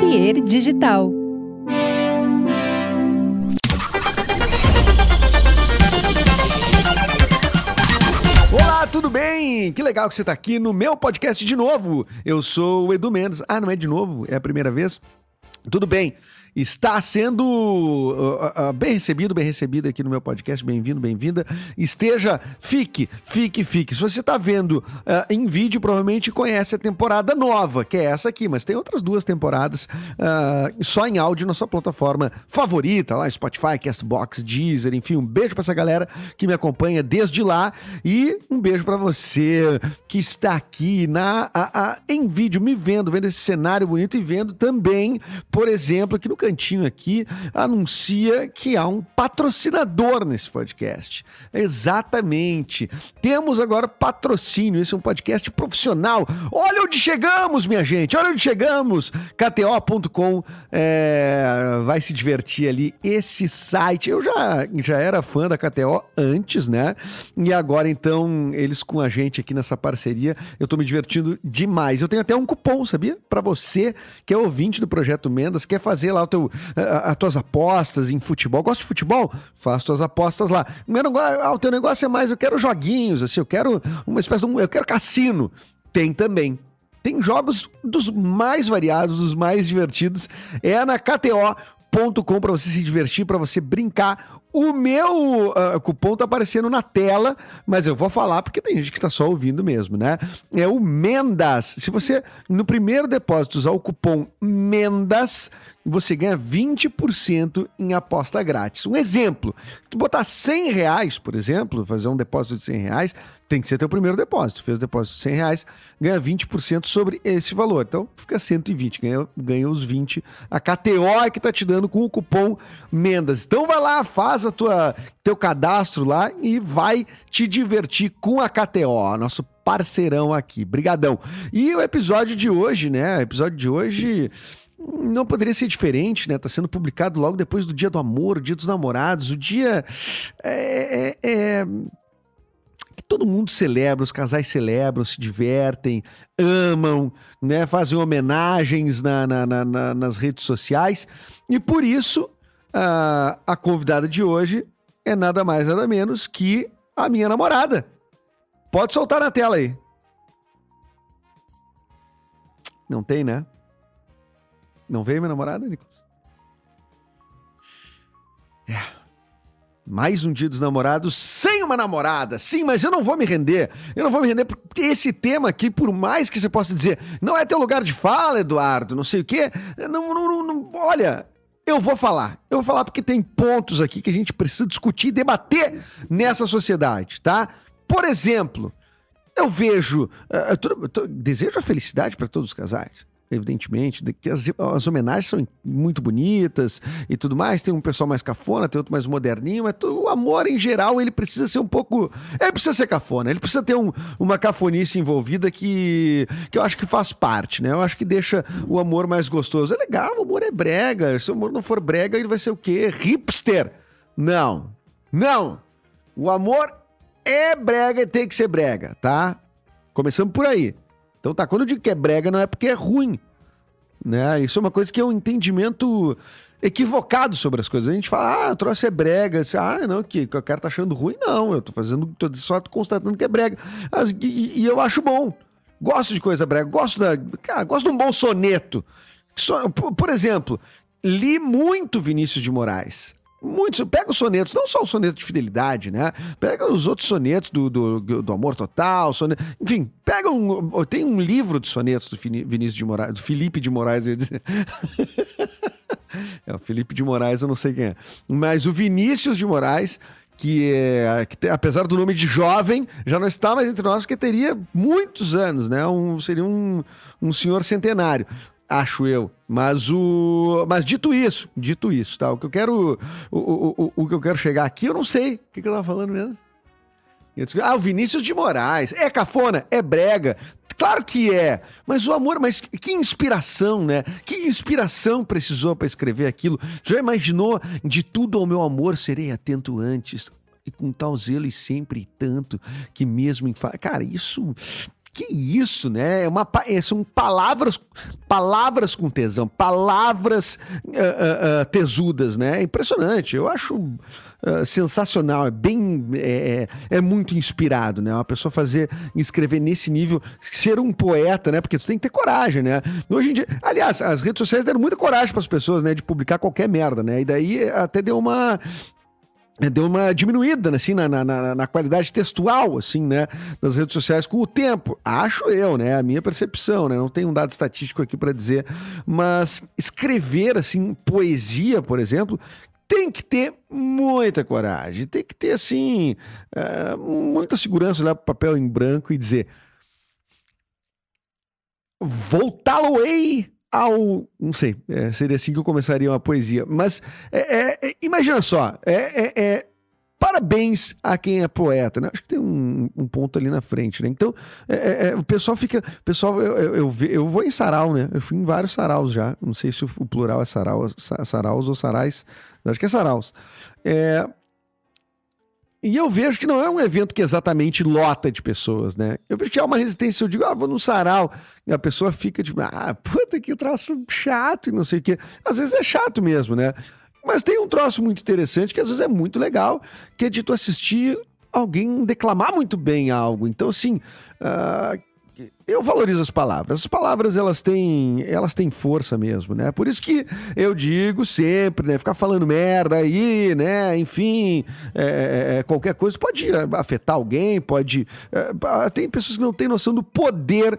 Zapier Digital. Olá, tudo bem? Que legal que você está aqui no meu podcast de novo. Eu sou o Edu Mendes. Ah, não é de novo? É a primeira vez? Tudo bem está sendo uh, uh, bem recebido, bem recebido aqui no meu podcast. Bem-vindo, bem-vinda. Esteja, fique, fique, fique. Se você está vendo uh, em vídeo, provavelmente conhece a temporada nova, que é essa aqui, mas tem outras duas temporadas só em áudio na sua plataforma favorita, lá Spotify, Castbox, Deezer, enfim. Um beijo para essa galera que me acompanha desde lá e um beijo para você que está aqui na, a, a, em vídeo, me vendo, vendo esse cenário bonito e vendo também, por exemplo, aqui no cantinho aqui anuncia que há um patrocinador nesse podcast. Exatamente. Temos agora patrocínio. Esse é um podcast profissional. Olha onde chegamos, minha gente. Olha onde chegamos. KTO.com é, vai se divertir ali. Esse site, eu já, já era fã da KTO antes, né? E agora, então, eles com a gente aqui nessa parceria, eu tô me divertindo demais. Eu tenho até um cupom, sabia? Para você que é ouvinte do Projeto Mendas, quer fazer lá teu, as tuas apostas em futebol. Gosta de futebol? Faz tuas apostas lá. Ah, o teu negócio é mais, eu quero joguinhos, assim, eu quero uma espécie de eu quero cassino. Tem também. Tem jogos dos mais variados, dos mais divertidos. É na KTO.com para você se divertir, para você brincar. O meu uh, cupom tá aparecendo na tela, mas eu vou falar porque tem gente que tá só ouvindo mesmo, né? É o Mendas. Se você, no primeiro depósito, usar o cupom MENDAS, você ganha 20% em aposta grátis. Um exemplo, tu botar 100 reais, por exemplo, fazer um depósito de 100 reais, tem que ser teu primeiro depósito. Fez o depósito de 100 reais, ganha 20% sobre esse valor. Então, fica 120, ganha, ganha os 20. A KTO é que tá te dando com o cupom MENDAS. Então, vai lá, faz a tua, teu cadastro lá e vai te divertir com a KTO, nosso parceirão aqui. Brigadão. E o episódio de hoje, né? O episódio de hoje não poderia ser diferente, né? Tá sendo publicado logo depois do Dia do Amor, Dia dos Namorados, o dia é, é, é, que todo mundo celebra, os casais celebram, se divertem, amam, né? Fazem homenagens na, na, na, nas redes sociais e por isso a, a convidada de hoje é nada mais nada menos que a minha namorada. Pode soltar na tela aí. Não tem, né? Não veio minha namorada, Nicolas? É. Mais um dia dos namorados sem uma namorada. Sim, mas eu não vou me render. Eu não vou me render porque esse tema aqui, por mais que você possa dizer, não é teu lugar de fala, Eduardo, não sei o quê. Não, não, não, olha, eu vou falar. Eu vou falar porque tem pontos aqui que a gente precisa discutir e debater nessa sociedade, tá? Por exemplo, eu vejo. Uh, desejo a felicidade para todos os casais evidentemente, que as, as, homenagens são muito bonitas e tudo mais. Tem um pessoal mais cafona, tem outro mais moderninho, mas o amor em geral ele precisa ser um pouco. Ele precisa ser cafona, ele precisa ter um, uma cafonice envolvida que, que eu acho que faz parte, né? Eu acho que deixa o amor mais gostoso. É legal, o amor é brega. Se o amor não for brega, ele vai ser o quê? Hipster? Não. Não. O amor é brega e tem que ser brega, tá? Começando por aí. Então tá, quando eu digo que é brega, não é porque é ruim. Né? Isso é uma coisa que é um entendimento equivocado sobre as coisas. A gente fala, ah, o troço é brega. ah, não, que o cara tá achando ruim. Não, eu tô fazendo, tô só constatando que é brega. E, e, eu acho bom. Gosto de coisa brega. Gosto da. Cara, gosto de um bom soneto. Por exemplo, li muito Vinícius de Moraes. Muitos, pega os sonetos, não só o soneto de fidelidade, né? Pega os outros sonetos do, do, do amor total, soneto, enfim, pega um. Tem um livro de sonetos do Vinícius de Moraes, do Felipe de Moraes, eu ia dizer. é, o Felipe de Moraes, eu não sei quem é. Mas o Vinícius de Moraes, que, é, que apesar do nome de jovem, já não está mais entre nós, porque teria muitos anos, né? Um, seria um, um senhor centenário acho eu. Mas o, mas dito isso, dito isso, tá? O que eu quero, o, o, o, o que eu quero chegar aqui, eu não sei. O que, que eu tava falando mesmo? Disse, ah, o Vinícius de Moraes. É cafona, é brega. Claro que é, mas o amor, mas que inspiração, né? Que inspiração precisou para escrever aquilo? Já imaginou de tudo ao meu amor serei atento antes e com tal zelo e sempre tanto que mesmo em fa... cara, isso que isso, né? É uma, é, são palavras, palavras com tesão, palavras uh, uh, uh, tesudas, né? É impressionante. Eu acho sensacional, é bem, é, é, é, muito inspirado, né? Uma pessoa fazer, escrever nesse nível, ser um poeta, né? Porque tu tem que ter coragem, né? Hoje em dia, aliás, as redes sociais deram muita coragem para as pessoas, né? De publicar qualquer merda, né? E daí até deu uma deu uma diminuída assim, na, na, na, qualidade textual assim, né, das redes sociais com o tempo. Acho eu, né, a minha percepção, né, não tenho um dado estatístico aqui para dizer, mas escrever assim poesia, por exemplo, tem que ter muita coragem, tem que ter assim é, muita segurança o papel em branco e dizer voltá-lo-ei ao. Não sei, é, seria assim que eu começaria uma poesia. Mas é, é, é imagina só, é, é, é, parabéns a quem é poeta, né? Acho que tem um, um ponto ali na frente, né? Então, o pessoal fica. O pessoal, eu, eu, eu, eu, vou em sarau, né? Eu fui em vários saraus já. Não sei se o plural é sarau, saraus ou sarais. Acho que é saraus. É, e eu vejo que não é um evento que exatamente lota de pessoas, né? Eu vejo que há uma resistência. Eu digo, ah, vou no sarau. E a pessoa fica tipo, ah, puta que troço chato e não sei o quê. Às vezes é chato mesmo, né? Mas tem um troço muito interessante que às vezes é muito legal, que é de tu assistir alguém declamar muito bem algo. Então, assim, uh, eu valorizo as palavras. As palavras elas têm, elas têm força mesmo, né? Por isso que eu digo sempre, né? Ficar falando merda aí, né? Enfim, é, é, é qualquer coisa pode afetar alguém, pode. É, tem pessoas que não têm noção do poder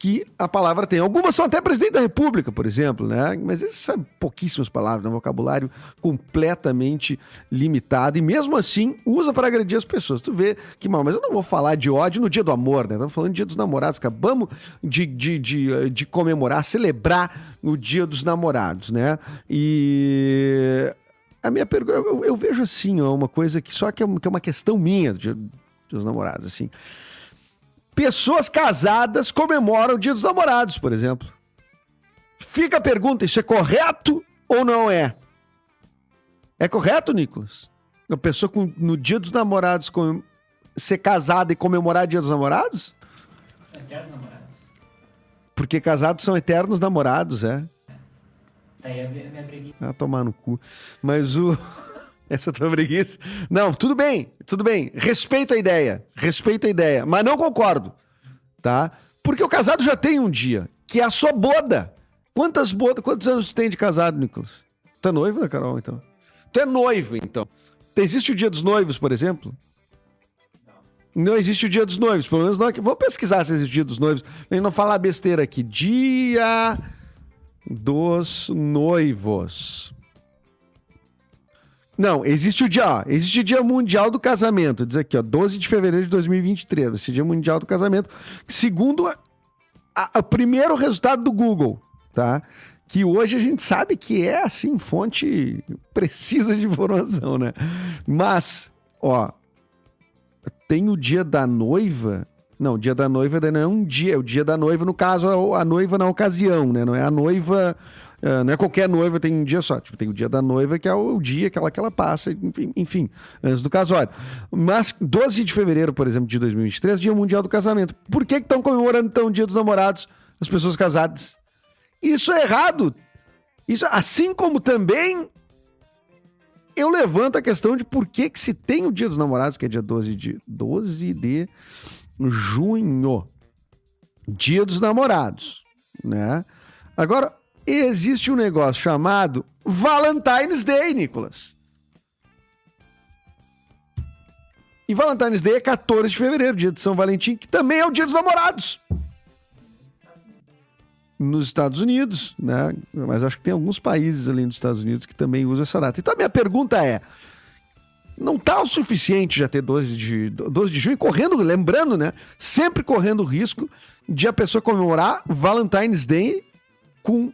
que a palavra tem. Algumas são até presidente da República, por exemplo, né? Mas essas são pouquíssimas palavras, um vocabulário completamente limitado e mesmo assim usa para agredir as pessoas. Tu vê que mal, mas eu não vou falar de ódio no dia do amor, né? Estamos falando do dia dos namorados, acabamos de, de, de, de comemorar, celebrar o dia dos namorados, né? E a minha pergunta, eu, eu, vejo assim, ó, uma coisa que só que é, é uma questão minha do dia dos namorados, assim pessoas casadas comemoram o Dia dos Namorados, por exemplo. Fica a pergunta: isso é correto ou não é? É correto, Nicolas? Uma pessoa com, no Dia dos Namorados com, ser casada e comemorar o Dia dos Namorados? Eternos namorados. Porque casados são eternos namorados, é. Daí é minha preguiça. Ah, tomar no cu. Mas o. Essa tua preguiça. Não, tudo bem, tudo bem. Respeito a ideia. Respeito a ideia. Mas não concordo. Tá? Porque o casado já tem um dia, que é a sua boda. Quantas bodas, quantos anos tem de casado, Nicolas? Tu é noivo, né, Carol, então? Tu é noivo, então. Existe o dia dos noivos, por exemplo? Não. Existe o dia dos noivos, pelo menos não. Vou pesquisar se existe o dia dos noivos. Nem não falar besteira aqui. Dia dos noivos. Não, existe o dia, ó, existe o Dia Mundial do Casamento. Diz aqui, ó, 12 de fevereiro de 2023. Esse Dia Mundial do Casamento, segundo o primeiro resultado do Google, tá? Que hoje a gente sabe que é, assim, fonte precisa de informação, né? Mas, ó, tem o Dia da Noiva. Não, o Dia da Noiva não é um dia, é o Dia da Noiva, no caso, a noiva na ocasião, né? Não é a noiva Uh, não é qualquer noiva tem um dia só. Tipo, tem o dia da noiva, que é o dia que ela, que ela passa, enfim, enfim, antes do casório. Mas 12 de fevereiro, por exemplo, de 2023, Dia Mundial do Casamento. Por que estão comemorando então o Dia dos Namorados, as pessoas casadas? Isso é errado. Isso, assim como também eu levanto a questão de por que, que se tem o Dia dos Namorados, que é dia 12 de, 12 de junho. Dia dos Namorados, né? Agora, existe um negócio chamado Valentine's Day, Nicolas. E Valentine's Day é 14 de fevereiro, dia de São Valentim, que também é o dia dos namorados. Nos Estados Unidos, né? Mas acho que tem alguns países além dos Estados Unidos que também usam essa data. Então a minha pergunta é: não tá o suficiente já ter 12 de, 12 de junho correndo, lembrando, né? Sempre correndo o risco de a pessoa comemorar Valentine's Day com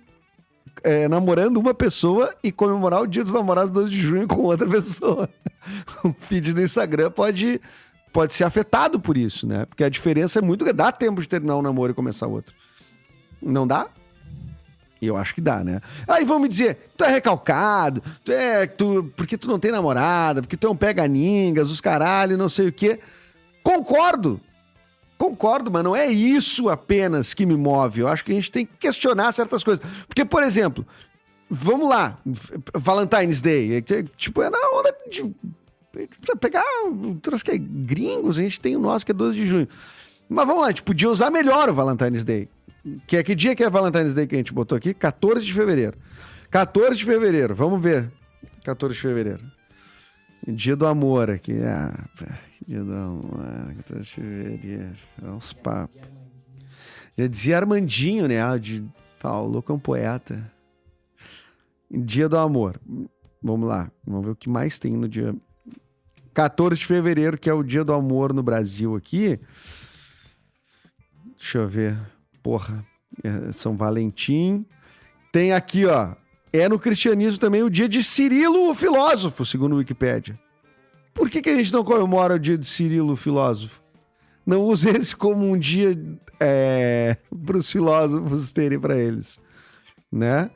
é, namorando uma pessoa e comemorar o dia dos namorados 12 de junho com outra pessoa. o feed do Instagram pode, pode ser afetado por isso, né? Porque a diferença é muito. Dá tempo de terminar um namoro e começar outro. Não dá? Eu acho que dá, né? Aí vão me dizer, tu é recalcado, tu é. Tu, porque tu não tem namorada, porque tu é um pega-ningas, os caralho, não sei o quê. Concordo. Concordo, mas não é isso apenas que me move. Eu acho que a gente tem que questionar certas coisas. Porque, por exemplo, vamos lá, Valentine's Day. É tipo, é na onda de. Pegar. Trouxe que é gringos, a gente tem o nosso que é 12 de junho. Mas vamos lá, a gente podia usar melhor o Valentine's Day. Que é que dia que é Valentine's Day que a gente botou aqui? 14 de fevereiro. 14 de fevereiro, vamos ver. 14 de fevereiro. Dia do amor aqui. Ah, amor. 14 de fevereiro. É uns papos. Já dizia Armandinho, né? Ah, de Paulo, que é um poeta. Dia do amor. Vamos lá. Vamos ver o que mais tem no dia. 14 de fevereiro, que é o dia do amor no Brasil aqui. Deixa eu ver. Porra. É São Valentim. Tem aqui, ó. É no cristianismo também o dia de Cirilo, o filósofo, segundo o Wikipédia. Por que, que a gente não comemora o dia de Cirilo, filósofo? Não use esse como um dia é, para os filósofos terem para eles, né?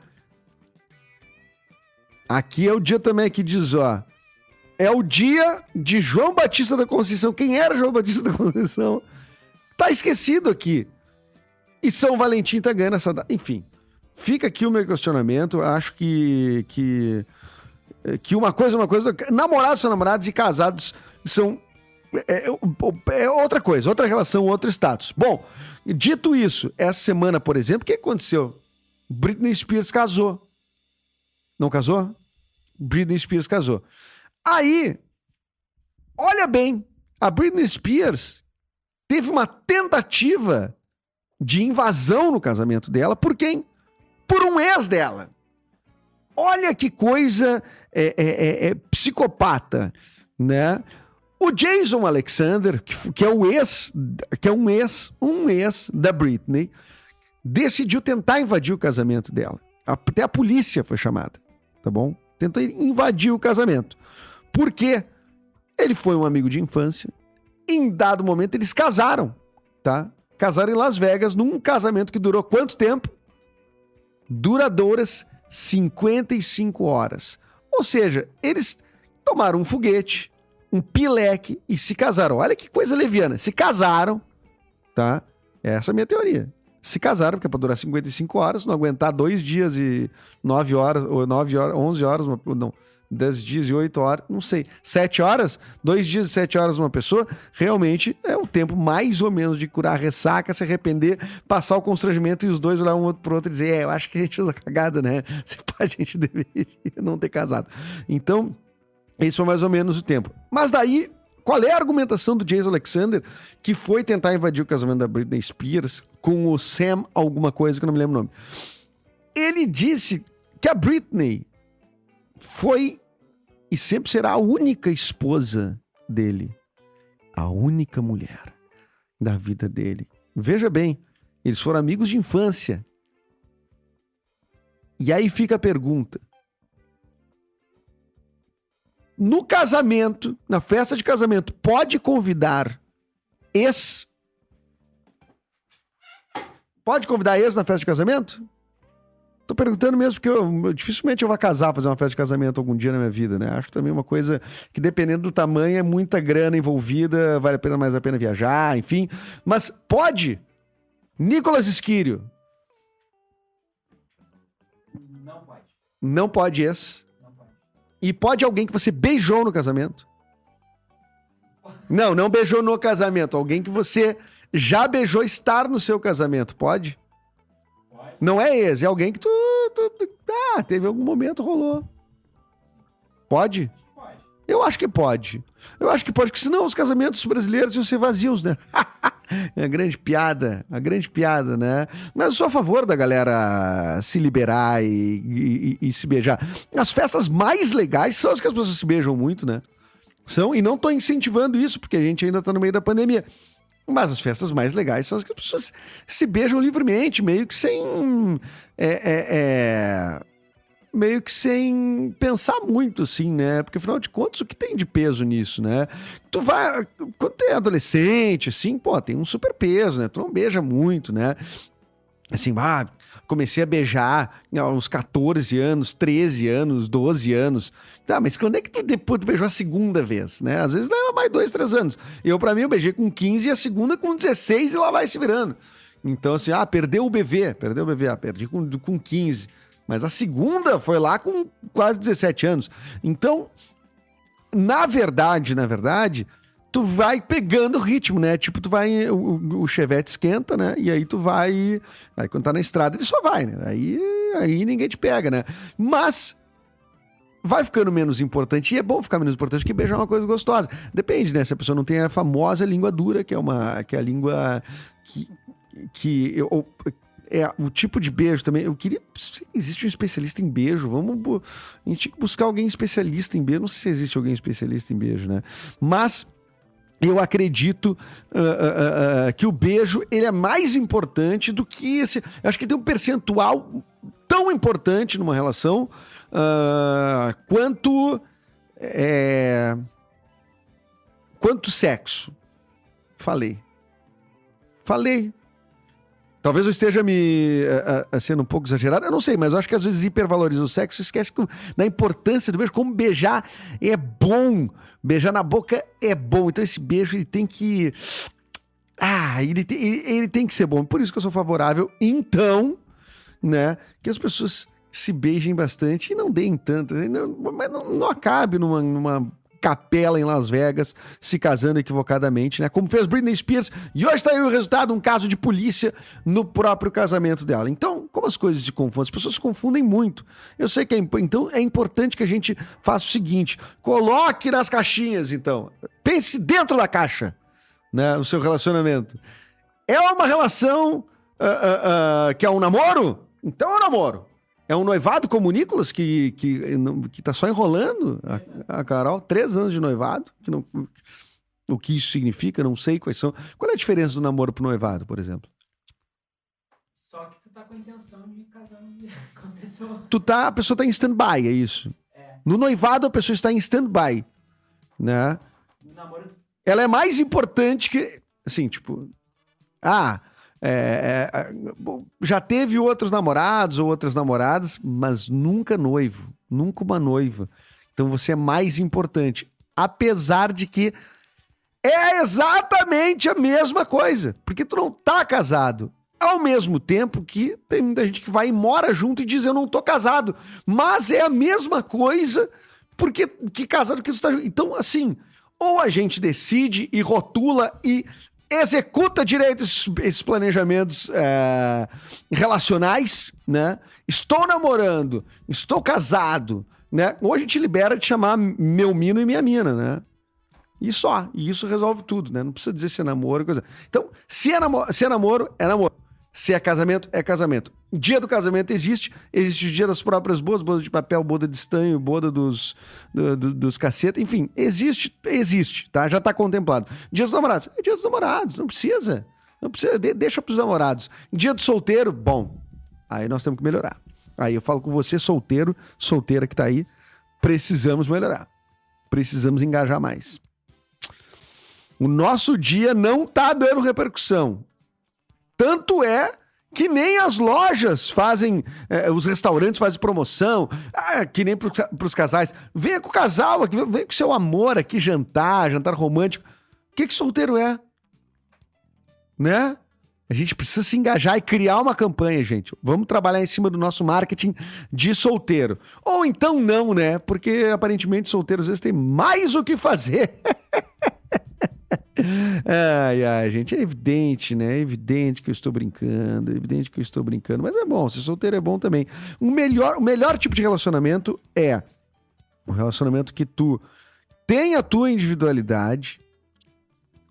Aqui é o dia também que diz, ó, é o dia de João Batista da Conceição. Quem era João Batista da Conceição? Tá esquecido aqui. E São Valentim tá ganhando essa data. Enfim, fica aqui o meu questionamento. Acho que, que, que uma coisa é uma coisa. Namorados são namorados e casados são. É, é, é outra coisa, outra relação, outro status. Bom, dito isso, essa semana, por exemplo, o que aconteceu? Britney Spears casou. Não casou? Britney Spears casou. Aí, olha bem, a Britney Spears teve uma tentativa de invasão no casamento dela por quem? Por um ex dela. Olha que coisa é, é, é, é psicopata, né? O Jason Alexander, que, que, é o ex, que é um ex, um ex da Britney, decidiu tentar invadir o casamento dela. Até a polícia foi chamada, tá bom? Tentou invadir o casamento. Por quê? Ele foi um amigo de infância. Em dado momento, eles casaram, tá? Casaram em Las Vegas, num casamento que durou quanto tempo? Duradouras 55 horas. Ou seja, eles tomaram um foguete, um pileque e se casaram. Olha que coisa leviana. Se casaram, tá? Essa é a minha teoria se casaram, porque é para durar 55 horas, não aguentar dois dias e nove horas, ou nove horas, 11 horas, não, 10 dias e 8 horas, não sei, 7 horas, dois dias e 7 horas uma pessoa, realmente é o tempo mais ou menos de curar ressaca, se arrepender, passar o constrangimento e os dois olhar um outro pro outro e dizer, é, eu acho que a gente usa cagada, né? Se a gente deveria não ter casado. Então, esse foi mais ou menos o tempo. Mas daí qual é a argumentação do Jason Alexander que foi tentar invadir o casamento da Britney Spears com o Sam alguma coisa que eu não me lembro o nome? Ele disse que a Britney foi e sempre será a única esposa dele, a única mulher da vida dele. Veja bem, eles foram amigos de infância. E aí fica a pergunta: no casamento, na festa de casamento, pode convidar ex? Pode convidar ex na festa de casamento? Tô perguntando mesmo, porque eu, dificilmente eu vou casar, fazer uma festa de casamento algum dia na minha vida, né? Acho também uma coisa que, dependendo do tamanho, é muita grana envolvida, vale a pena mais a pena viajar, enfim. Mas pode! Nicolas Esquírio. Não pode. Não pode ex. E pode alguém que você beijou no casamento. Não, não beijou no casamento. Alguém que você já beijou estar no seu casamento. Pode? Não é esse, é alguém que tu, tu, tu, Ah, teve algum momento, rolou. Pode? Pode. Eu acho que pode. Eu acho que pode, porque senão os casamentos brasileiros iam ser vazios, né? É a grande piada, a grande piada, né? Mas eu sou a favor da galera se liberar e, e, e, se beijar. As festas mais legais são as que as pessoas se beijam muito, né? São, e não tô incentivando isso, porque a gente ainda tá no meio da pandemia. Mas as festas mais legais são as que as pessoas se beijam livremente, meio que sem. É, é, é meio que sem pensar muito, assim, né? Porque afinal de contas, o que tem de peso nisso, né? Tu vai. Quando tu é adolescente, assim, pô, tem um super peso, né? Tu não beija muito, né? Assim, ah, comecei a beijar aos 14 anos, 13 anos, 12 anos. Tá, mas quando é que tu depois tu beijou a segunda vez, né? Às vezes leva mais dois, três anos. Eu, para mim, eu beijei com 15 e a segunda com 16 e lá vai se virando. Então, assim, ah, perdeu o BV, perdeu o BV, ah, perdi com, com 15. Mas a segunda foi lá com quase 17 anos. Então, na verdade, na verdade, tu vai pegando o ritmo, né? Tipo, tu vai. O, o Chevette esquenta, né? E aí tu vai. Aí quando tá na estrada, ele só vai, né? Aí, aí ninguém te pega, né? Mas. Vai ficando menos importante, e é bom ficar menos importante, que beijar é uma coisa gostosa. Depende, né? Se a pessoa não tem a famosa língua dura, que é uma. que é a língua que. que eu, é, o tipo de beijo também. Eu queria. Existe um especialista em beijo. Vamos. A gente tinha que buscar alguém especialista em beijo. Não sei se existe alguém especialista em beijo, né? Mas eu acredito uh, uh, uh, que o beijo ele é mais importante do que esse. Eu acho que tem um percentual tão importante numa relação quanto é, quanto sexo. Falei. Falei. Talvez eu esteja me uh, uh, sendo um pouco exagerado, eu não sei, mas eu acho que às vezes hipervaloriza o sexo, esquece que, da importância do beijo, como beijar é bom, beijar na boca é bom, então esse beijo ele tem que, ah, ele ele, ele tem que ser bom, por isso que eu sou favorável, então, né, que as pessoas se beijem bastante e não deem tanto, né, mas não, não acabe numa, numa capela em Las Vegas, se casando equivocadamente, né? Como fez Britney Spears. E hoje está aí o resultado, um caso de polícia no próprio casamento dela. Então, como as coisas se confundem? As pessoas se confundem muito. Eu sei que é, então é importante que a gente faça o seguinte: coloque nas caixinhas, então. Pense dentro da caixa, né? O seu relacionamento. É uma relação uh, uh, uh, que é um namoro? Então é um namoro. É um noivado como o Nicolas, que, que, que tá só enrolando a, a Carol. Três anos de noivado. Que não, o que isso significa, não sei quais são. Qual é a diferença do namoro pro noivado, por exemplo? Só que tu tá com a intenção de casar com a pessoa. Tu tá, a pessoa tá em stand-by, é isso? É. No noivado, a pessoa está em stand-by. Né? No namoro... Ela é mais importante que. Assim, tipo. Ah, é, é, já teve outros namorados ou outras namoradas, mas nunca noivo, nunca uma noiva. Então você é mais importante. Apesar de que é exatamente a mesma coisa, porque tu não tá casado. Ao mesmo tempo que tem muita gente que vai e mora junto e diz eu não tô casado, mas é a mesma coisa porque que casado que tu tá Então assim, ou a gente decide e rotula e executa direito esses, planejamentos é, relacionais, né? Estou namorando, estou casado, né? Ou a gente libera de chamar meu mino e minha mina, né? E só. E isso resolve tudo, né? Não precisa dizer se é namoro, coisa. Então, se é, se é namoro, é namoro. Se é casamento, é casamento. Dia do casamento existe, existe o dia das próprias bodas, boda de papel, boda de estanho, boda dos, do, do, dos caceta, enfim, existe, existe, tá? Já tá contemplado. Dia dos namorados, é dia dos namorados, não precisa. Não precisa, de, deixa pros namorados. Dia do solteiro, bom, aí nós temos que melhorar. Aí eu falo com você, solteiro, solteira que tá aí, precisamos melhorar. Precisamos engajar mais. O nosso dia não tá dando repercussão. Tanto é que nem as lojas fazem, é, os restaurantes fazem promoção, ah, que nem para os casais. Venha com o casal aqui, vem com seu amor aqui jantar, jantar romântico. O que, que solteiro é? Né? A gente precisa se engajar e criar uma campanha, gente. Vamos trabalhar em cima do nosso marketing de solteiro. Ou então não, né? Porque aparentemente solteiros às vezes têm mais o que fazer. Ai, ai, gente, é evidente, né? É evidente que eu estou brincando, é evidente que eu estou brincando, mas é bom, ser solteiro é bom também. O melhor, o melhor tipo de relacionamento é um relacionamento que tu tem a tua individualidade,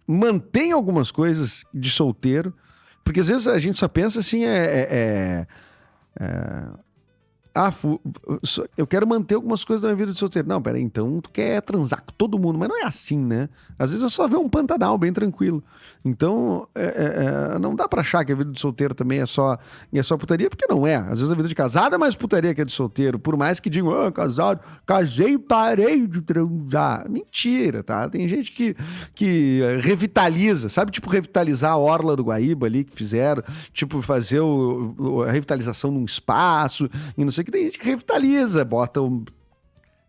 mantém algumas coisas de solteiro, porque às vezes a gente só pensa assim, é, é, é, é Ah, eu quero manter algumas coisas da minha vida de solteiro. Não, peraí, então tu quer transar com todo mundo, mas não é assim, né? Às vezes é só ver um Pantanal bem tranquilo. Então, é- é- é, não dá pra achar que a vida de solteiro também é só, é só putaria, porque não é. Às vezes a vida de casado é mais putaria que a de solteiro. Por mais que digam, ah, casado, casei e parei de transar. Mentira, tá? Tem gente que, que eh, revitaliza, sabe? Tipo, revitalizar a orla do Guaíba ali que fizeram, tipo, fazer o- a revitalização num espaço, e não sei o que. Tem gente que revitaliza, bota um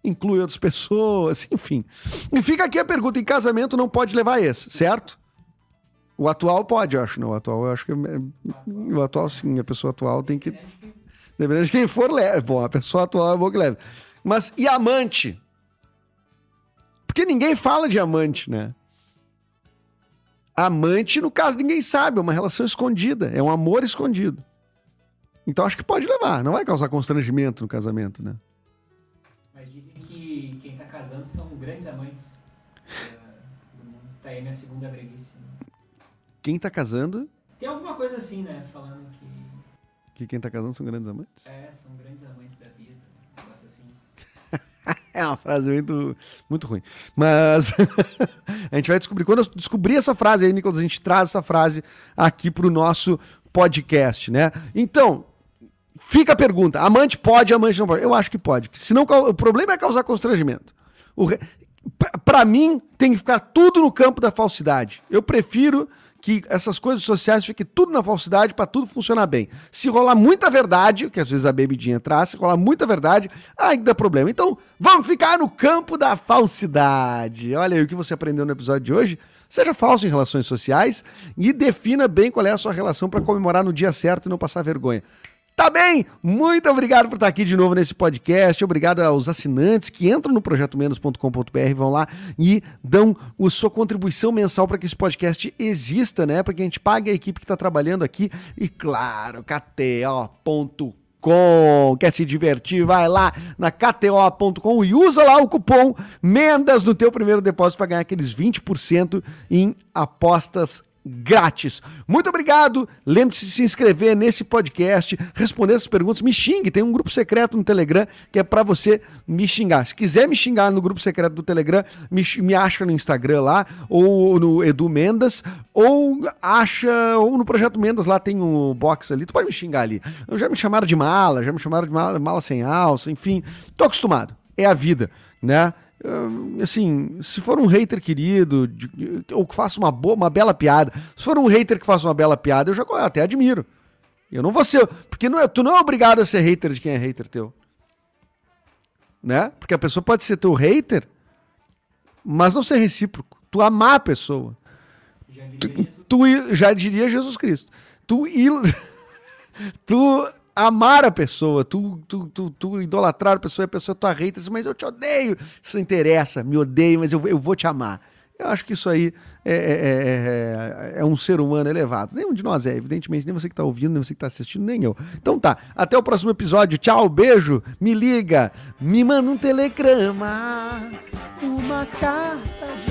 inclui outras pessoas, enfim. E fica aqui a pergunta: em casamento não pode levar esse, certo? O atual pode, eu acho, não. O atual, eu acho que. é- O atual, sim, a pessoa atual tem que. De que- Dependendo de quem for, leve. Bom, a pessoa atual é bom que leve. Mas e amante? Porque ninguém fala de amante, né? Amante, no caso, ninguém sabe, é uma relação escondida, é um amor escondido. Então acho que pode levar, não vai causar constrangimento no casamento, né? Mas dizem que quem tá casando são grandes amantes eh, do mundo. Tá aí minha segunda breguice. né? Quem tá casando, Tem alguma coisa assim, né? Falando que que quem tá casando são grandes amantes? é, são grandes amantes da vida. Um negócio assim. É uma frase muito, muito ruim. Mas a gente vai descobrir. Quando eu descobrir essa frase aí, Nicolas, a gente traz essa frase aqui pro nosso podcast, né? Então, fica a pergunta: amante pode, amante não pode? Eu acho que pode. Senão, o problema é causar constrangimento. Re... Pra mim, tem que ficar tudo no campo da falsidade. Eu prefiro que essas coisas sociais fiquem tudo na falsidade pra tudo funcionar bem. Se rolar muita verdade, que às vezes a bebidinha traz, se rolar muita verdade, aí dá problema. Então, vamos ficar no campo da falsidade. Olha aí o que você aprendeu no episódio de hoje. Seja falso em relações sociais e defina bem qual é a sua relação pra comemorar no dia certo e não passar vergonha. Tá bem? Muito obrigado por estar aqui de novo nesse podcast. Obrigado aos assinantes que entram no projetomenos.com.br, vão lá e dão a sua contribuição mensal para que esse podcast exista, né? Para que a gente pague a equipe que está trabalhando aqui. E claro, KTO.com. Quer se divertir? Vai lá na KTO.com e usa lá o cupom MENDAS no teu primeiro depósito para ganhar aqueles 20% em apostas grátis. Muito obrigado. Lembre-se de se inscrever nesse podcast, responder essas perguntas, me xingue. Tem um grupo secreto no Telegram que é para você me xingar. Se quiser me xingar no grupo secreto do Telegram, me, me acha no Instagram lá, ou no Edu Mendas, ou acha, ou no Projeto Mendas lá tem um box ali. Tu pode me xingar ali. Já me chamaram de mala, já me chamaram de mala, mala sem alça, enfim. Tô acostumado. É a vida, né? Hum, assim, se for um hater querido, ou que faça uma boa, uma bela piada, se for um hater que faça uma bela piada, eu já até admiro. Eu não vou ser, porque não é, tu não é obrigado a ser hater de quem é hater teu. Né? Porque a pessoa pode ser teu hater, mas não ser recíproco. Tu amar a pessoa. Já. Tu i- já diria Jesus Cristo. Tu il- tu amar a pessoa, tu, tu, tu, tu idolatrar a pessoa, e a pessoa é tua hater, mas eu te odeio. Isso não interessa, me odeio, mas eu, eu vou te amar. Eu acho que isso aí é, é- é- é um ser humano elevado. Nenhum de nós é, evidentemente, nem você que está ouvindo, nem você que está assistindo, nem eu. Então tá, até o próximo episódio. Tchau, beijo, me liga, me manda um telegrama, uma carta.